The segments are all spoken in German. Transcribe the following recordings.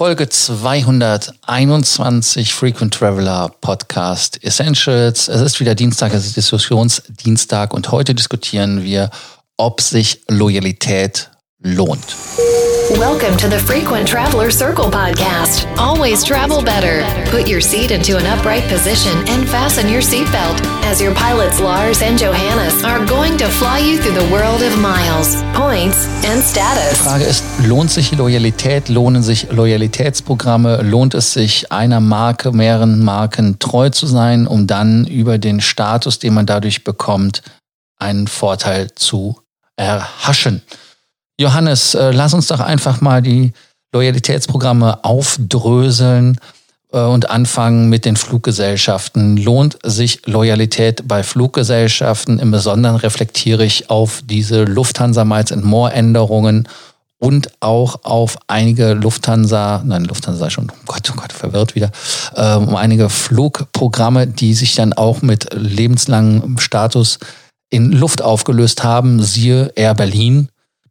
Folge 221 Frequent Traveler Podcast Essentials. Es ist wieder Dienstag, es ist Diskussionsdienstag und heute diskutieren wir, ob sich Loyalität lohnt. Welcome to the Frequent Traveler Circle podcast. Always travel better. Put your seat into an upright position and fasten your seatbelt as your pilots Lars and Johannes are going to fly you through the world of miles, points and status. Die Frage ist, lohnt sich Loyalität? Lohnen sich Loyalitätsprogramme? Lohnt es sich, einer Marke, mehreren Marken treu zu sein, um dann über den Status, den man dadurch bekommt, einen Vorteil zu erhaschen? Johannes, äh, lass uns doch einfach mal die Loyalitätsprogramme aufdröseln äh, und anfangen mit den Fluggesellschaften. Lohnt sich Loyalität bei Fluggesellschaften? Im Besonderen reflektiere ich auf diese Lufthansa Miles and More Änderungen und auch auf einige Lufthansa, nein, Lufthansa schon, oh Gott, oh Gott, verwirrt wieder, äh, um einige Flugprogramme, die sich dann auch mit lebenslangem Status in Luft aufgelöst haben, siehe Air Berlin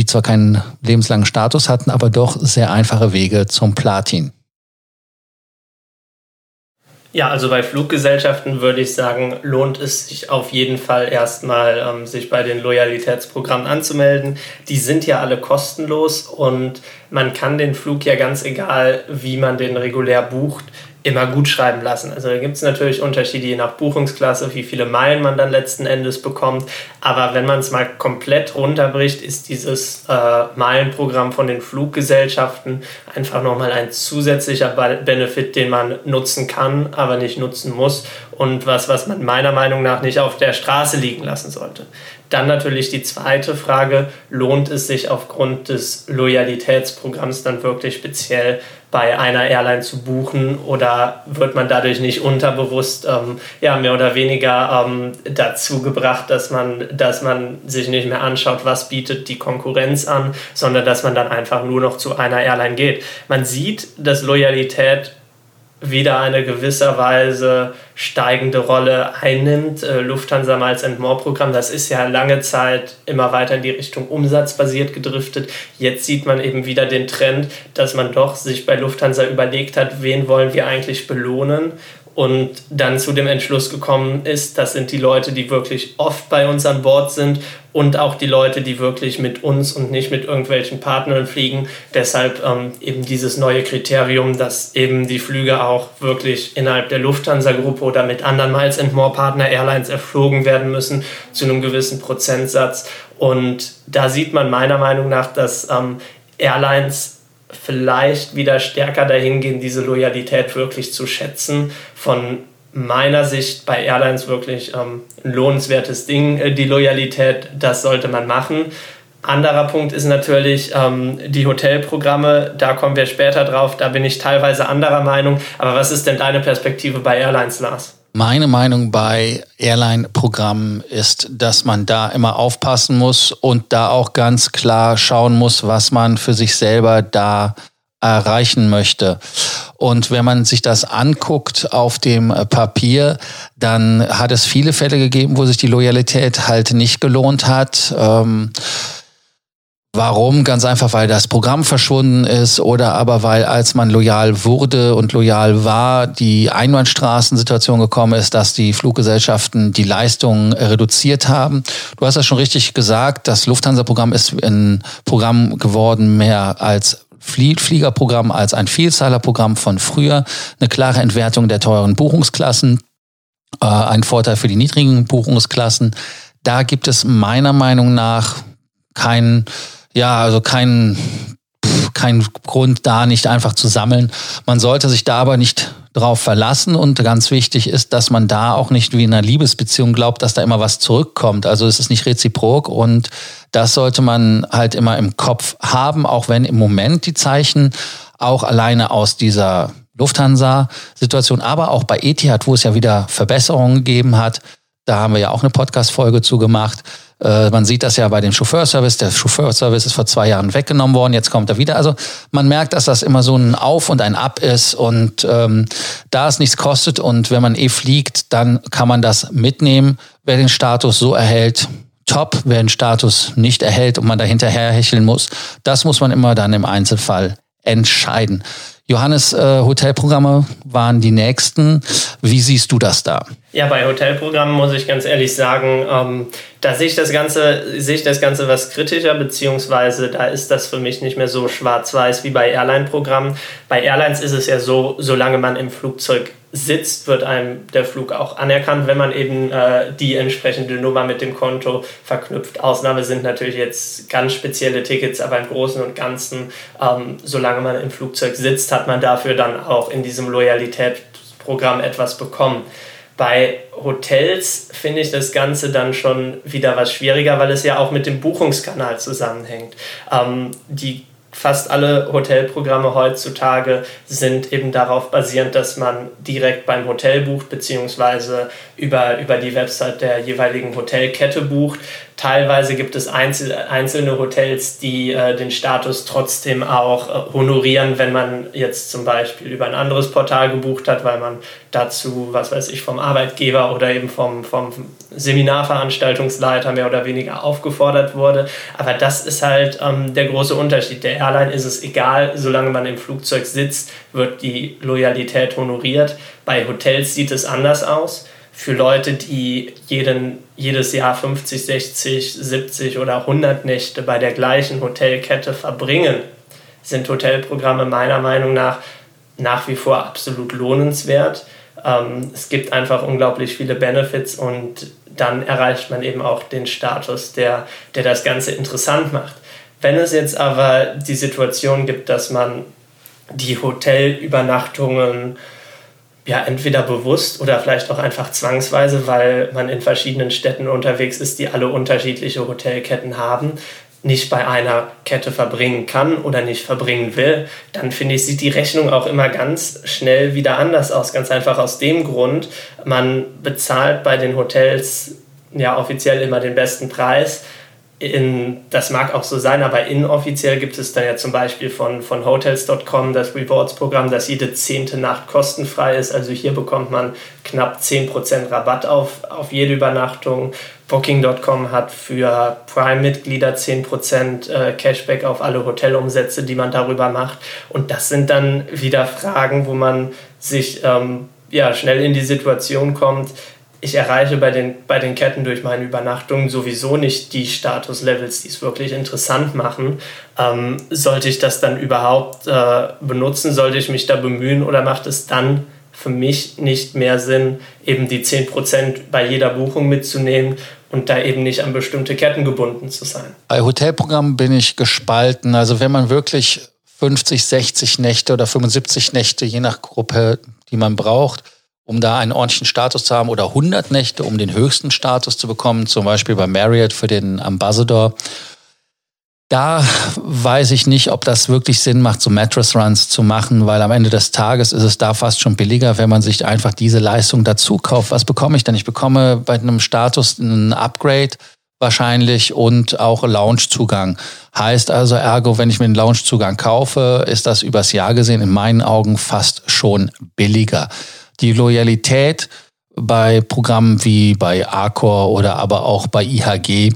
die zwar keinen lebenslangen Status hatten, aber doch sehr einfache Wege zum Platin. Ja, also bei Fluggesellschaften würde ich sagen, lohnt es sich auf jeden Fall erstmal, ähm, sich bei den Loyalitätsprogrammen anzumelden. Die sind ja alle kostenlos und man kann den Flug ja ganz egal, wie man den regulär bucht, immer gut schreiben lassen. Also da gibt es natürlich Unterschiede je nach Buchungsklasse, wie viele Meilen man dann letzten Endes bekommt. Aber wenn man es mal komplett runterbricht, ist dieses äh, Meilenprogramm von den Fluggesellschaften einfach nochmal ein zusätzlicher Benefit, den man nutzen kann, aber nicht nutzen muss und was, was man meiner Meinung nach nicht auf der Straße liegen lassen sollte. Dann natürlich die zweite Frage, lohnt es sich aufgrund des Loyalitätsprogramms dann wirklich speziell bei einer Airline zu buchen oder wird man dadurch nicht unterbewusst ähm, ja, mehr oder weniger ähm, dazu gebracht, dass man, dass man sich nicht mehr anschaut, was bietet die Konkurrenz an, sondern dass man dann einfach nur noch zu einer Airline geht. Man sieht, dass Loyalität wieder eine gewisserweise steigende Rolle einnimmt. Äh, Lufthansa Miles and More Programm, das ist ja lange Zeit immer weiter in die Richtung umsatzbasiert gedriftet. Jetzt sieht man eben wieder den Trend, dass man doch sich bei Lufthansa überlegt hat, wen wollen wir eigentlich belohnen und dann zu dem Entschluss gekommen ist, das sind die Leute, die wirklich oft bei uns an Bord sind und auch die Leute, die wirklich mit uns und nicht mit irgendwelchen Partnern fliegen. Deshalb ähm, eben dieses neue Kriterium, dass eben die Flüge auch wirklich innerhalb der Lufthansa-Gruppe oder mit anderen Miles and More Partner Airlines erflogen werden müssen zu einem gewissen Prozentsatz. Und da sieht man meiner Meinung nach, dass ähm, Airlines vielleicht wieder stärker dahin gehen, diese Loyalität wirklich zu schätzen. Von meiner Sicht bei Airlines wirklich ähm, ein lohnenswertes Ding, äh, die Loyalität, das sollte man machen. Anderer Punkt ist natürlich ähm, die Hotelprogramme, da kommen wir später drauf, da bin ich teilweise anderer Meinung. Aber was ist denn deine Perspektive bei Airlines, Lars? Meine Meinung bei Airline-Programmen ist, dass man da immer aufpassen muss und da auch ganz klar schauen muss, was man für sich selber da erreichen möchte. Und wenn man sich das anguckt auf dem Papier, dann hat es viele Fälle gegeben, wo sich die Loyalität halt nicht gelohnt hat. Ähm, Warum? Ganz einfach, weil das Programm verschwunden ist oder aber weil, als man loyal wurde und loyal war, die Einbahnstraßensituation gekommen ist, dass die Fluggesellschaften die Leistungen reduziert haben. Du hast das schon richtig gesagt, das Lufthansa-Programm ist ein Programm geworden mehr als Fliegerprogramm als ein Vielzahlerprogramm von früher, eine klare Entwertung der teuren Buchungsklassen, äh, ein Vorteil für die niedrigen Buchungsklassen. Da gibt es meiner Meinung nach keinen ja, also kein, kein Grund da nicht einfach zu sammeln. Man sollte sich da aber nicht drauf verlassen und ganz wichtig ist, dass man da auch nicht wie in einer Liebesbeziehung glaubt, dass da immer was zurückkommt. Also es ist nicht reziprok und das sollte man halt immer im Kopf haben, auch wenn im Moment die Zeichen auch alleine aus dieser Lufthansa-Situation, aber auch bei Etihad, wo es ja wieder Verbesserungen gegeben hat, da haben wir ja auch eine Podcast-Folge zu gemacht, äh, man sieht das ja bei dem Chauffeurservice. Der Chauffeurservice ist vor zwei Jahren weggenommen worden, jetzt kommt er wieder. Also man merkt, dass das immer so ein Auf und ein Ab ist und ähm, da es nichts kostet und wenn man eh fliegt, dann kann man das mitnehmen. Wer den Status so erhält, top. Wer den Status nicht erhält und man da hinterher hecheln muss, das muss man immer dann im Einzelfall entscheiden. Johannes, äh, Hotelprogramme waren die nächsten. Wie siehst du das da? Ja, bei Hotelprogrammen muss ich ganz ehrlich sagen, ähm, da sehe ich das Ganze, sehe ich das Ganze was kritischer, beziehungsweise da ist das für mich nicht mehr so schwarz-weiß wie bei Airline-Programmen. Bei Airlines ist es ja so, solange man im Flugzeug sitzt, wird einem der Flug auch anerkannt, wenn man eben äh, die entsprechende Nummer mit dem Konto verknüpft. Ausnahme sind natürlich jetzt ganz spezielle Tickets, aber im Großen und Ganzen, ähm, solange man im Flugzeug sitzt, hat man dafür dann auch in diesem Loyalitätsprogramm etwas bekommen. Bei Hotels finde ich das Ganze dann schon wieder was schwieriger, weil es ja auch mit dem Buchungskanal zusammenhängt. Ähm, die fast alle Hotelprogramme heutzutage sind eben darauf basierend, dass man direkt beim Hotel bucht, beziehungsweise über, über die Website der jeweiligen Hotelkette bucht. Teilweise gibt es einzel einzelne Hotels, die äh, den Status trotzdem auch äh, honorieren, wenn man jetzt zum Beispiel über ein anderes Portal gebucht hat, weil man dazu, was weiß ich, vom Arbeitgeber oder eben vom, vom Seminarveranstaltungsleiter mehr oder weniger aufgefordert wurde. Aber das ist halt ähm, der große Unterschied. Der Airline ist es egal, solange man im Flugzeug sitzt, wird die Loyalität honoriert. Bei Hotels sieht es anders aus für Leute, die jeden, jedes Jahr 50, 60, 70 oder 100 Nächte bei der gleichen Hotelkette verbringen, sind Hotelprogramme meiner Meinung nach nach wie vor absolut lohnenswert. Ähm, es gibt einfach unglaublich viele Benefits und dann erreicht man eben auch den Status, der, der das Ganze interessant macht. Wenn es jetzt aber die Situation gibt, dass man die Hotelübernachtungen ja, entweder bewusst oder vielleicht auch einfach zwangsweise, weil man in verschiedenen Städten unterwegs ist, die alle unterschiedliche Hotelketten haben, nicht bei einer Kette verbringen kann oder nicht verbringen will, dann finde ich, sieht die Rechnung auch immer ganz schnell wieder anders aus. Ganz einfach aus dem Grund, man bezahlt bei den Hotels ja offiziell immer den besten Preis in, das mag auch so sein, aber inoffiziell gibt es dann ja zum Beispiel von, von Hotels.com das Rewards-Programm, das jede zehnte Nacht kostenfrei ist. Also hier bekommt man knapp 10% Rabatt auf, auf jede Übernachtung. Booking.com hat für Prime-Mitglieder 10% äh, Cashback auf alle Hotelumsätze, die man darüber macht. Und das sind dann wieder Fragen, wo man sich ähm, ja, schnell in die Situation kommt, ich erreiche bei den, bei den Ketten durch meine Übernachtungen sowieso nicht die Statuslevels, die es wirklich interessant machen. Ähm, sollte ich das dann überhaupt äh, benutzen? Sollte ich mich da bemühen oder macht es dann für mich nicht mehr Sinn, eben die 10% bei jeder Buchung mitzunehmen und da eben nicht an bestimmte Ketten gebunden zu sein? Bei Hotelprogrammen bin ich gespalten. Also wenn man wirklich 50, 60 Nächte oder 75 Nächte, je nach Gruppe, die man braucht, um da einen ordentlichen Status zu haben oder 100 Nächte, um den höchsten Status zu bekommen, zum Beispiel bei Marriott für den Ambassador. Da weiß ich nicht, ob das wirklich Sinn macht, so Mattress Runs zu machen, weil am Ende des Tages ist es da fast schon billiger, wenn man sich einfach diese Leistung dazu kauft. Was bekomme ich denn? Ich bekomme bei einem Status ein Upgrade wahrscheinlich und auch Loungezugang. Heißt also ergo, wenn ich mir einen Loungezugang kaufe, ist das übers Jahr gesehen in meinen Augen fast schon billiger die Loyalität bei Programmen wie bei Arcor oder aber auch bei IHG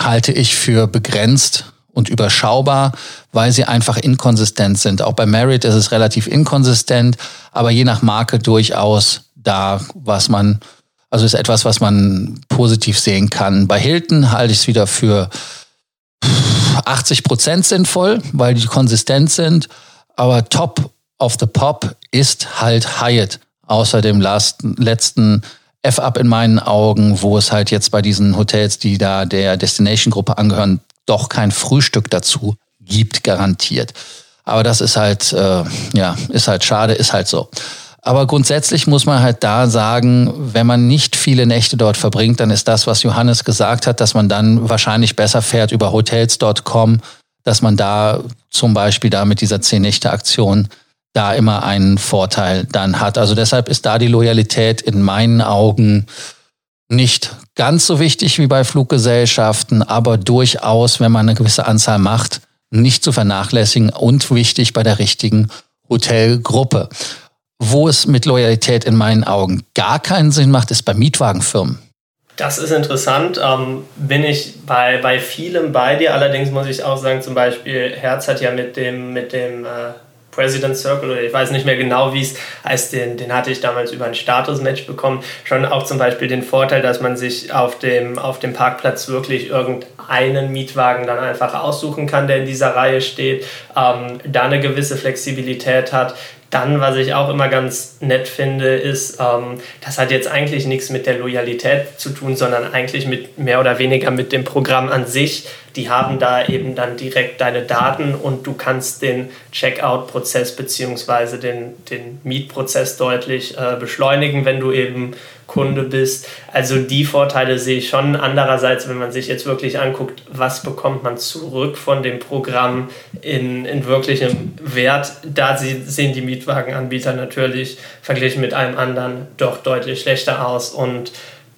halte ich für begrenzt und überschaubar, weil sie einfach inkonsistent sind. Auch bei Merit ist es relativ inkonsistent, aber je nach Marke durchaus da, was man, also ist etwas, was man positiv sehen kann. Bei Hilton halte ich es wieder für 80 Prozent sinnvoll, weil die konsistent sind, aber top of the pop ist halt Hyatt außer dem letzten F-Up in meinen Augen, wo es halt jetzt bei diesen Hotels, die da der Destination-Gruppe angehören, doch kein Frühstück dazu gibt, garantiert. Aber das ist halt, äh, ja, ist halt schade, ist halt so. Aber grundsätzlich muss man halt da sagen, wenn man nicht viele Nächte dort verbringt, dann ist das, was Johannes gesagt hat, dass man dann wahrscheinlich besser fährt über hotels.com, dass man da zum Beispiel da mit dieser 10-Nächte-Aktion da immer einen Vorteil dann hat. Also deshalb ist da die Loyalität in meinen Augen nicht ganz so wichtig wie bei Fluggesellschaften, aber durchaus, wenn man eine gewisse Anzahl macht, nicht zu vernachlässigen und wichtig bei der richtigen Hotelgruppe. Wo es mit Loyalität in meinen Augen gar keinen Sinn macht, ist bei Mietwagenfirmen. Das ist interessant. Ähm, bin ich bei, bei vielem bei dir. Allerdings muss ich auch sagen, zum Beispiel Herz hat ja mit dem, mit dem äh, President Circle oder ich weiß nicht mehr genau, wie es heißt, den, den hatte ich damals über ein Statusmatch bekommen. Schon auch zum Beispiel den Vorteil, dass man sich auf dem, auf dem Parkplatz wirklich irgendeinen Mietwagen dann einfach aussuchen kann, der in dieser Reihe steht, ähm, da eine gewisse Flexibilität hat. Dann, was ich auch immer ganz nett finde, ist, ähm, das hat jetzt eigentlich nichts mit der Loyalität zu tun, sondern eigentlich mit mehr oder weniger mit dem Programm an sich. Die haben da eben dann direkt deine Daten und du kannst den Checkout-Prozess bzw. Den, den Mietprozess deutlich äh, beschleunigen, wenn du eben Kunde bist. Also die Vorteile sehe ich schon. Andererseits, wenn man sich jetzt wirklich anguckt, was bekommt man zurück von dem Programm in, in wirklichem Wert, da sehen die Mietwagenanbieter natürlich verglichen mit einem anderen doch deutlich schlechter aus. Und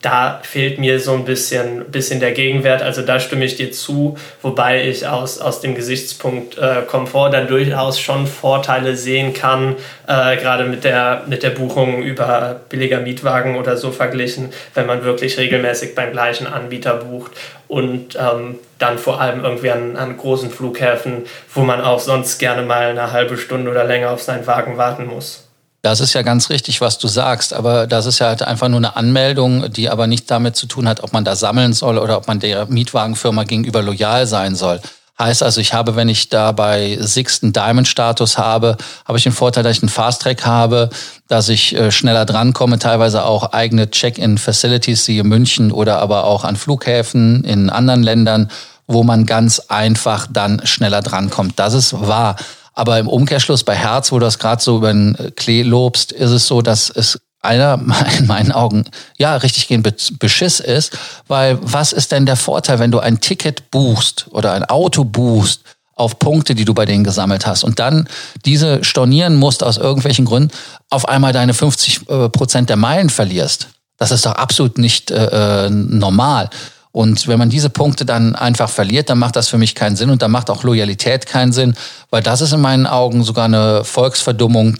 da fehlt mir so ein bisschen, bisschen der Gegenwert. Also da stimme ich dir zu, wobei ich aus, aus dem Gesichtspunkt äh, Komfort dann durchaus schon Vorteile sehen kann, äh, gerade mit der, mit der Buchung über billiger Mietwagen oder so verglichen, wenn man wirklich regelmäßig beim gleichen Anbieter bucht und ähm, dann vor allem irgendwie an, an großen Flughäfen, wo man auch sonst gerne mal eine halbe Stunde oder länger auf seinen Wagen warten muss. Das ist ja ganz richtig, was du sagst, aber das ist ja halt einfach nur eine Anmeldung, die aber nicht damit zu tun hat, ob man da sammeln soll oder ob man der Mietwagenfirma gegenüber loyal sein soll. Heißt also, ich habe, wenn ich da bei Sixten Diamond-Status habe, habe ich den Vorteil, dass ich einen Fast-Track habe, dass ich äh, schneller drankomme, teilweise auch eigene Check-in-Facilities, siehe München oder aber auch an Flughäfen in anderen Ländern, wo man ganz einfach dann schneller drankommt. Das ist wahr. Aber im Umkehrschluss bei Herz, wo du das gerade so über den Klee lobst, ist es so, dass es einer in meinen Augen ja richtig gehen Beschiss ist, weil was ist denn der Vorteil, wenn du ein Ticket buchst oder ein Auto buchst auf Punkte, die du bei denen gesammelt hast und dann diese stornieren musst aus irgendwelchen Gründen, auf einmal deine 50 äh, Prozent der Meilen verlierst. Das ist doch absolut nicht äh, äh normal. Und wenn man diese Punkte dann einfach verliert, dann macht das für mich keinen Sinn und dann macht auch Loyalität keinen Sinn, weil das ist in meinen Augen sogar eine Volksverdummung,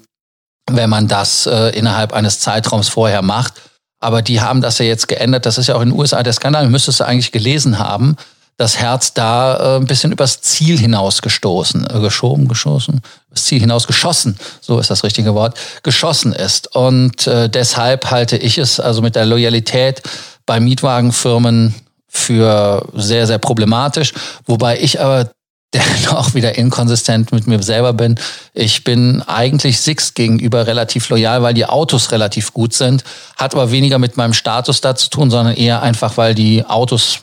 wenn man das äh, innerhalb eines Zeitraums vorher macht. Aber die haben das ja jetzt geändert. Das ist ja auch in den USA der Skandal. Müsstest du eigentlich gelesen haben, das Herz da äh, ein bisschen übers Ziel hinausgestoßen, äh, geschoben, geschossen, das Ziel hinaus geschossen, so ist das richtige Wort, geschossen ist. Und äh, deshalb halte ich es also mit der Loyalität bei Mietwagenfirmen für sehr, sehr problematisch. Wobei ich aber auch wieder inkonsistent mit mir selber bin. Ich bin eigentlich Six gegenüber relativ loyal, weil die Autos relativ gut sind. Hat aber weniger mit meinem Status da zu tun, sondern eher einfach, weil die Autos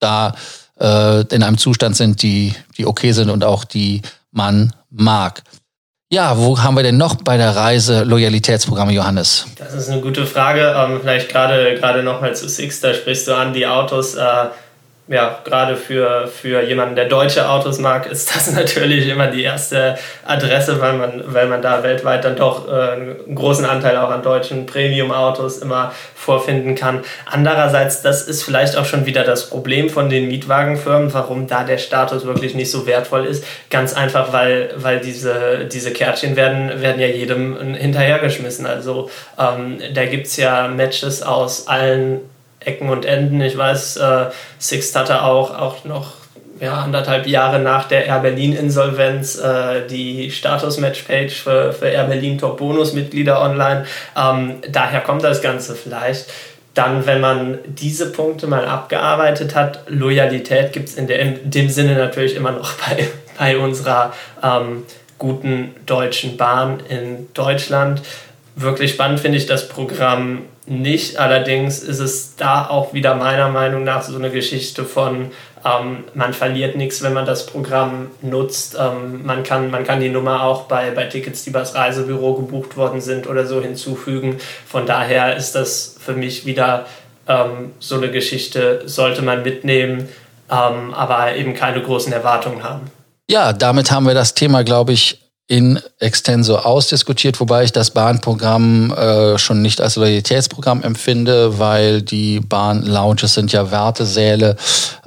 da äh, in einem Zustand sind, die, die okay sind und auch die man mag. Ja, wo haben wir denn noch bei der Reise Loyalitätsprogramme, Johannes? Das ist eine gute Frage. Ähm, vielleicht gerade gerade nochmal zu Six, da sprichst du an, die Autos. Ja, gerade für, für jemanden, der deutsche Autos mag, ist das natürlich immer die erste Adresse, weil man, weil man da weltweit dann doch äh, einen großen Anteil auch an deutschen Premium-Autos immer vorfinden kann. Andererseits, das ist vielleicht auch schon wieder das Problem von den Mietwagenfirmen, warum da der Status wirklich nicht so wertvoll ist. Ganz einfach, weil, weil diese, diese Kärtchen werden, werden ja jedem hinterhergeschmissen. Also ähm, da gibt es ja Matches aus allen Ecken und Enden. Ich weiß, äh, Sixt hatte auch, auch noch ja, anderthalb Jahre nach der Air Berlin-Insolvenz äh, die Status-Match-Page für, für Air Berlin Top-Bonus-Mitglieder online. Ähm, daher kommt das Ganze vielleicht. Dann, wenn man diese Punkte mal abgearbeitet hat, Loyalität gibt es in, in dem Sinne natürlich immer noch bei, bei unserer ähm, guten deutschen Bahn in Deutschland. Wirklich spannend finde ich das Programm nicht. Allerdings ist es da auch wieder meiner Meinung nach so eine Geschichte von, ähm, man verliert nichts, wenn man das Programm nutzt. Ähm, man, kann, man kann die Nummer auch bei, bei Tickets, die übers Reisebüro gebucht worden sind oder so hinzufügen. Von daher ist das für mich wieder ähm, so eine Geschichte, sollte man mitnehmen, ähm, aber eben keine großen Erwartungen haben. Ja, damit haben wir das Thema, glaube ich, in extenso ausdiskutiert, wobei ich das Bahnprogramm äh, schon nicht als Loyalitätsprogramm empfinde, weil die Bahn-Lounges sind ja Wartesäle.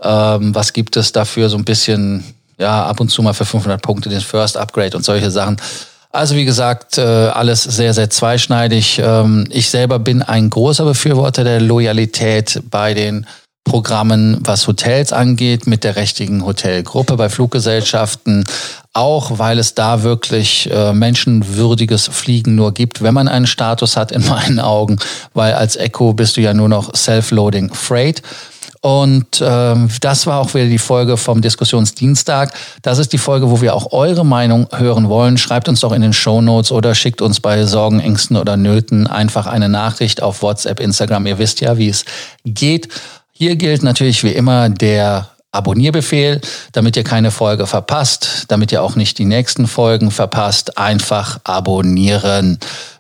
Ähm, was gibt es dafür so ein bisschen, ja, ab und zu mal für 500 Punkte den First Upgrade und solche Sachen. Also wie gesagt, äh, alles sehr, sehr zweischneidig. Ähm, ich selber bin ein großer Befürworter der Loyalität bei den Programmen, was Hotels angeht, mit der richtigen Hotelgruppe bei Fluggesellschaften, auch weil es da wirklich äh, menschenwürdiges Fliegen nur gibt, wenn man einen Status hat, in meinen Augen, weil als Echo bist du ja nur noch Self-Loading Freight. Und ähm, das war auch wieder die Folge vom Diskussionsdienstag. Das ist die Folge, wo wir auch eure Meinung hören wollen. Schreibt uns doch in den Show Notes oder schickt uns bei Sorgen, Ängsten oder Nöten einfach eine Nachricht auf WhatsApp, Instagram. Ihr wisst ja, wie es geht. Hier gilt natürlich wie immer der Abonnierbefehl, damit ihr keine Folge verpasst, damit ihr auch nicht die nächsten Folgen verpasst. Einfach abonnieren.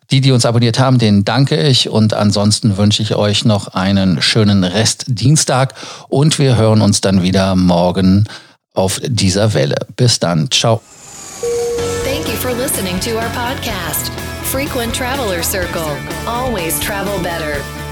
Die, die uns abonniert haben, denen danke ich und ansonsten wünsche ich euch noch einen schönen Rest Dienstag und wir hören uns dann wieder morgen auf dieser Welle. Bis dann. Ciao. Thank you for listening to our podcast. Frequent Traveler Circle. Always travel better.